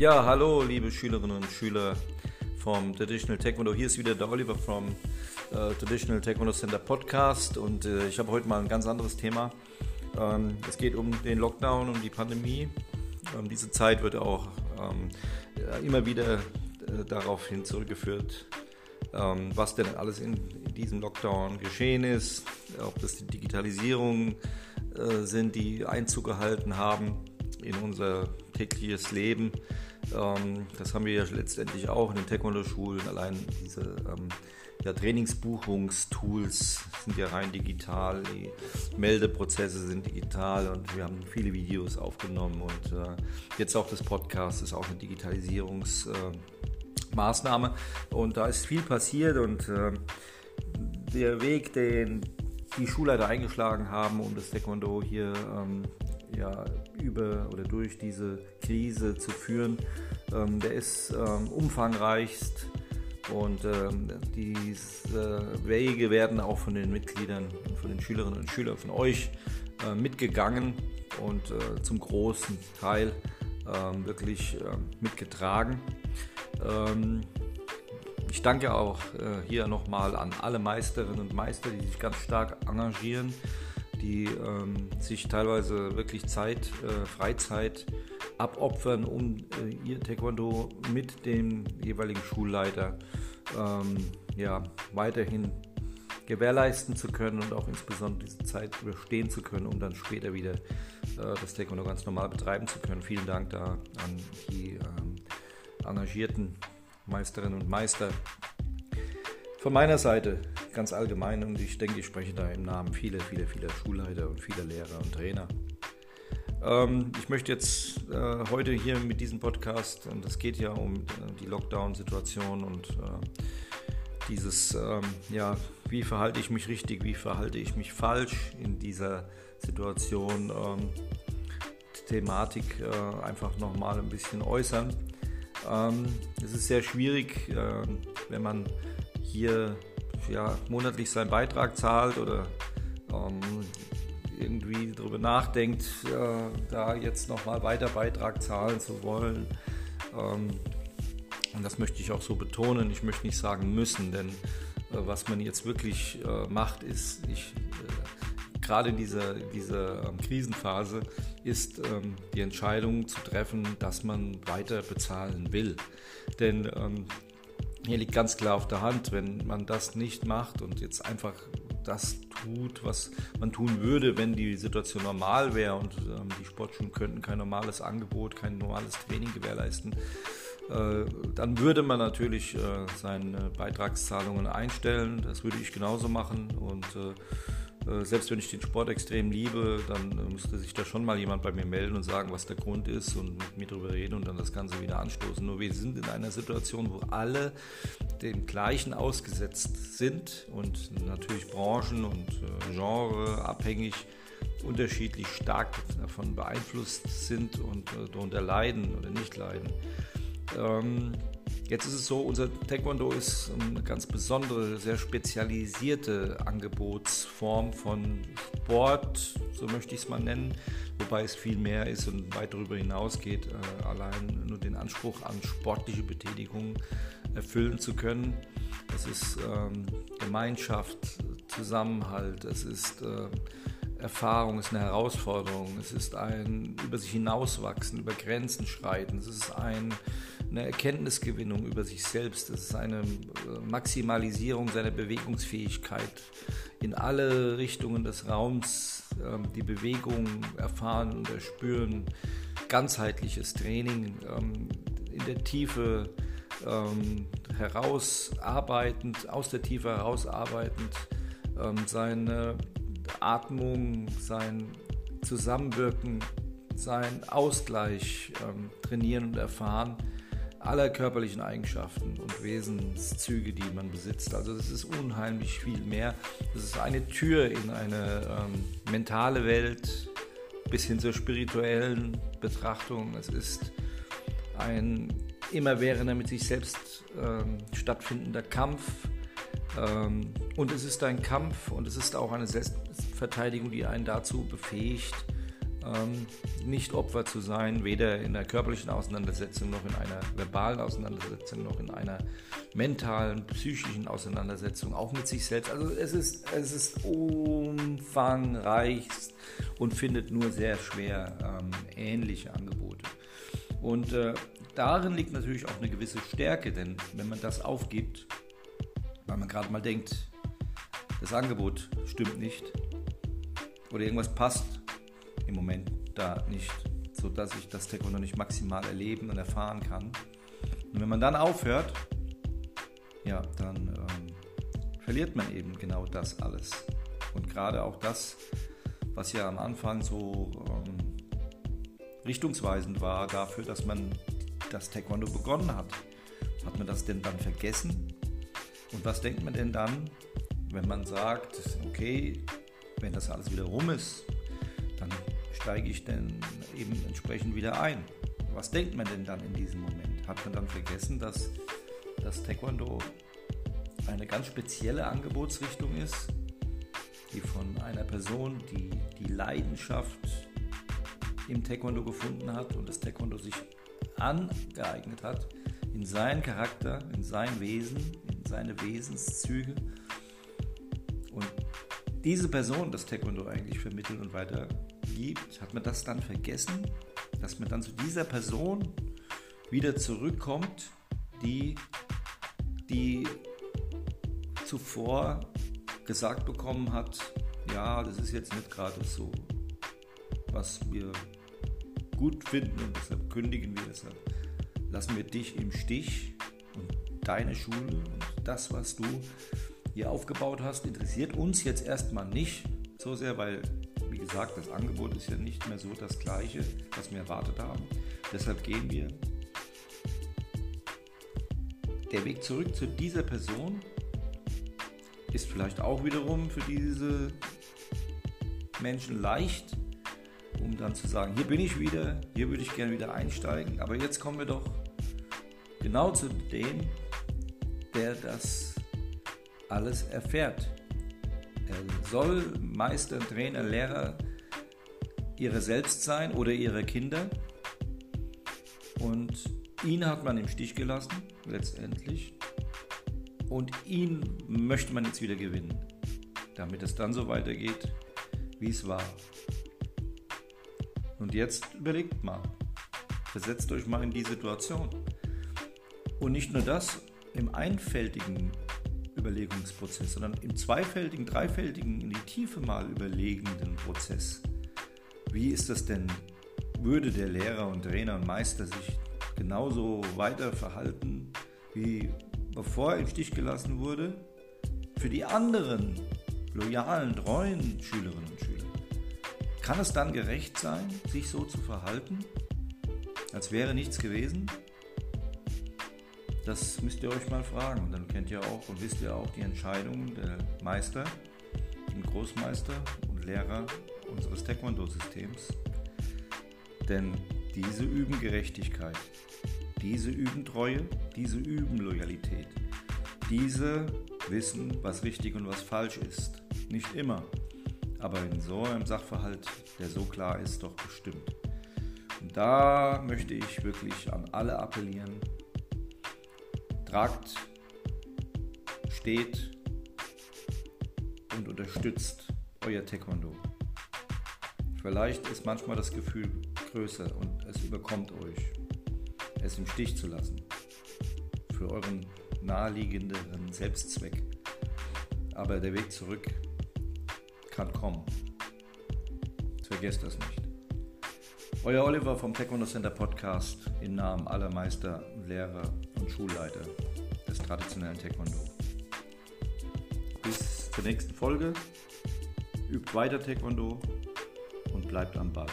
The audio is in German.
Ja, hallo liebe Schülerinnen und Schüler vom Traditional Taekwondo. Hier ist wieder der Oliver vom äh, Traditional Taekwondo Center Podcast und äh, ich habe heute mal ein ganz anderes Thema. Ähm, es geht um den Lockdown, um die Pandemie. Ähm, diese Zeit wird auch ähm, immer wieder äh, darauf hin zurückgeführt, ähm, was denn alles in, in, diesem Lockdown geschehen ist, ob das die Digitalisierung äh, sind, die Einzug gehalten haben in unser tägliches Leben. Ähm, das haben wir ja letztendlich auch in den Taekwondo-Schulen. Allein diese ähm, ja, Trainingsbuchungstools sind ja rein digital, die Meldeprozesse sind digital und wir haben viele Videos aufgenommen und äh, jetzt auch das Podcast ist auch eine Digitalisierungsmaßnahme äh, und da ist viel passiert und äh, der Weg, den die Schulleiter eingeschlagen haben, um das Taekwondo hier ähm, ja, über oder durch diese Krise zu führen, ähm, der ist ähm, umfangreichst und ähm, diese Wege werden auch von den Mitgliedern, von den Schülerinnen und Schülern, von euch äh, mitgegangen und äh, zum großen Teil äh, wirklich ähm, mitgetragen. Ähm, ich danke auch äh, hier nochmal an alle Meisterinnen und Meister, die sich ganz stark engagieren die ähm, sich teilweise wirklich Zeit, äh, Freizeit abopfern, um äh, ihr Taekwondo mit dem jeweiligen Schulleiter ähm, ja, weiterhin gewährleisten zu können und auch insbesondere diese Zeit überstehen zu können, um dann später wieder äh, das Taekwondo ganz normal betreiben zu können. Vielen Dank da an die ähm, engagierten Meisterinnen und Meister. Von meiner Seite ganz allgemein und ich denke, ich spreche da im Namen vieler, vieler, vieler Schulleiter und vieler Lehrer und Trainer. Ähm, ich möchte jetzt äh, heute hier mit diesem Podcast, und es geht ja um äh, die Lockdown-Situation und äh, dieses, ähm, ja, wie verhalte ich mich richtig, wie verhalte ich mich falsch in dieser Situation, ähm, Thematik äh, einfach nochmal ein bisschen äußern. Ähm, es ist sehr schwierig, äh, wenn man hier ja, monatlich seinen Beitrag zahlt oder ähm, irgendwie darüber nachdenkt, äh, da jetzt nochmal weiter Beitrag zahlen zu wollen. Ähm, und das möchte ich auch so betonen. Ich möchte nicht sagen müssen, denn äh, was man jetzt wirklich äh, macht, ist, ich, äh, gerade in dieser, dieser ähm, Krisenphase, ist ähm, die Entscheidung zu treffen, dass man weiter bezahlen will. Denn ähm, hier liegt ganz klar auf der Hand, wenn man das nicht macht und jetzt einfach das tut, was man tun würde, wenn die Situation normal wäre und ähm, die Sportschulen könnten kein normales Angebot, kein normales Training gewährleisten, äh, dann würde man natürlich äh, seine Beitragszahlungen einstellen. Das würde ich genauso machen und äh, selbst wenn ich den Sport extrem liebe, dann äh, müsste sich da schon mal jemand bei mir melden und sagen, was der Grund ist und mit mir darüber reden und dann das Ganze wieder anstoßen. Nur wir sind in einer Situation, wo alle dem Gleichen ausgesetzt sind und natürlich Branchen und äh, Genre abhängig unterschiedlich stark davon beeinflusst sind und darunter leiden oder nicht leiden. Ähm, Jetzt ist es so, unser Taekwondo ist eine ganz besondere, sehr spezialisierte Angebotsform von Sport, so möchte ich es mal nennen, wobei es viel mehr ist und weit darüber hinausgeht, äh, allein nur den Anspruch an sportliche Betätigung erfüllen zu können. Es ist ähm, Gemeinschaft, Zusammenhalt, es ist äh, Erfahrung, es ist eine Herausforderung, es ist ein über sich hinauswachsen, über Grenzen schreiten, es ist ein eine Erkenntnisgewinnung über sich selbst. Es ist eine äh, Maximalisierung seiner Bewegungsfähigkeit in alle Richtungen des Raums, ähm, die Bewegung erfahren und erspüren. Ganzheitliches Training ähm, in der Tiefe ähm, herausarbeitend, aus der Tiefe herausarbeitend, seine Atmung, sein Zusammenwirken, sein Ausgleich trainieren und erfahren aller körperlichen Eigenschaften und Wesenszüge, die man besitzt. Also es ist unheimlich viel mehr. Es ist eine Tür in eine ähm, mentale Welt bis hin zur spirituellen Betrachtung. Es ist ein immerwährender mit sich selbst ähm, stattfindender Kampf. Ähm, und es ist ein Kampf und es ist auch eine Selbstverteidigung, die einen dazu befähigt, ähm, nicht Opfer zu sein, weder in einer körperlichen Auseinandersetzung noch in einer verbalen Auseinandersetzung noch in einer mentalen, psychischen Auseinandersetzung, auch mit sich selbst. Also es ist, es ist umfangreich und findet nur sehr schwer ähm, ähnliche Angebote. Und äh, darin liegt natürlich auch eine gewisse Stärke, denn wenn man das aufgibt, weil man gerade mal denkt, das Angebot stimmt nicht oder irgendwas passt im Moment da nicht, sodass ich das Taekwondo nicht maximal erleben und erfahren kann. Und wenn man dann aufhört, ja, dann ähm, verliert man eben genau das alles. Und gerade auch das, was ja am Anfang so ähm, richtungsweisend war dafür, dass man das Taekwondo begonnen hat. Hat man das denn dann vergessen? Und was denkt man denn dann, wenn man sagt, okay, wenn das alles wieder rum ist, steige ich denn eben entsprechend wieder ein? Was denkt man denn dann in diesem Moment? Hat man dann vergessen, dass das Taekwondo eine ganz spezielle Angebotsrichtung ist, die von einer Person, die die Leidenschaft im Taekwondo gefunden hat und das Taekwondo sich angeeignet hat, in seinen Charakter, in sein Wesen, in seine Wesenszüge. Und diese Person das Taekwondo eigentlich vermittelt und weitergibt, hat man das dann vergessen, dass man dann zu dieser Person wieder zurückkommt, die, die zuvor gesagt bekommen hat, ja, das ist jetzt nicht gerade so, was wir gut finden und deshalb kündigen wir, deshalb lassen wir dich im Stich und deine Schule und das, was du hier aufgebaut hast, interessiert uns jetzt erstmal nicht so sehr, weil, gesagt, das Angebot ist ja nicht mehr so das gleiche, was wir erwartet haben. Deshalb gehen wir. Der Weg zurück zu dieser Person ist vielleicht auch wiederum für diese Menschen leicht, um dann zu sagen, hier bin ich wieder, hier würde ich gerne wieder einsteigen. Aber jetzt kommen wir doch genau zu dem, der das alles erfährt. Er soll Meister, Trainer, Lehrer ihre selbst sein oder ihre Kinder. Und ihn hat man im Stich gelassen, letztendlich. Und ihn möchte man jetzt wieder gewinnen, damit es dann so weitergeht, wie es war. Und jetzt überlegt mal, versetzt euch mal in die Situation. Und nicht nur das im einfältigen Überlegungsprozess, sondern im zweifältigen, dreifältigen, in die Tiefe mal überlegenden Prozess. Wie ist das denn? Würde der Lehrer und Trainer und Meister sich genauso weiter verhalten, wie bevor er im Stich gelassen wurde? Für die anderen loyalen, treuen Schülerinnen und Schüler. Kann es dann gerecht sein, sich so zu verhalten, als wäre nichts gewesen? Das müsst ihr euch mal fragen. Und dann kennt ihr auch und wisst ihr auch die Entscheidungen der Meister und Großmeister und Lehrer unseres Taekwondo-Systems. Denn diese üben Gerechtigkeit, diese üben Treue, diese üben Loyalität. Diese wissen, was richtig und was falsch ist. Nicht immer, aber in so einem Sachverhalt, der so klar ist, doch bestimmt. Und da möchte ich wirklich an alle appellieren, tragt, steht und unterstützt euer Taekwondo. Vielleicht ist manchmal das Gefühl größer und es überkommt euch, es im Stich zu lassen. Für euren naheliegenderen Selbstzweck. Aber der Weg zurück kann kommen. Vergesst das nicht. Euer Oliver vom Taekwondo Center Podcast im Namen aller Meister, Lehrer und Schulleiter des traditionellen Taekwondo. Bis zur nächsten Folge. Übt weiter Taekwondo und bleibt am Ball.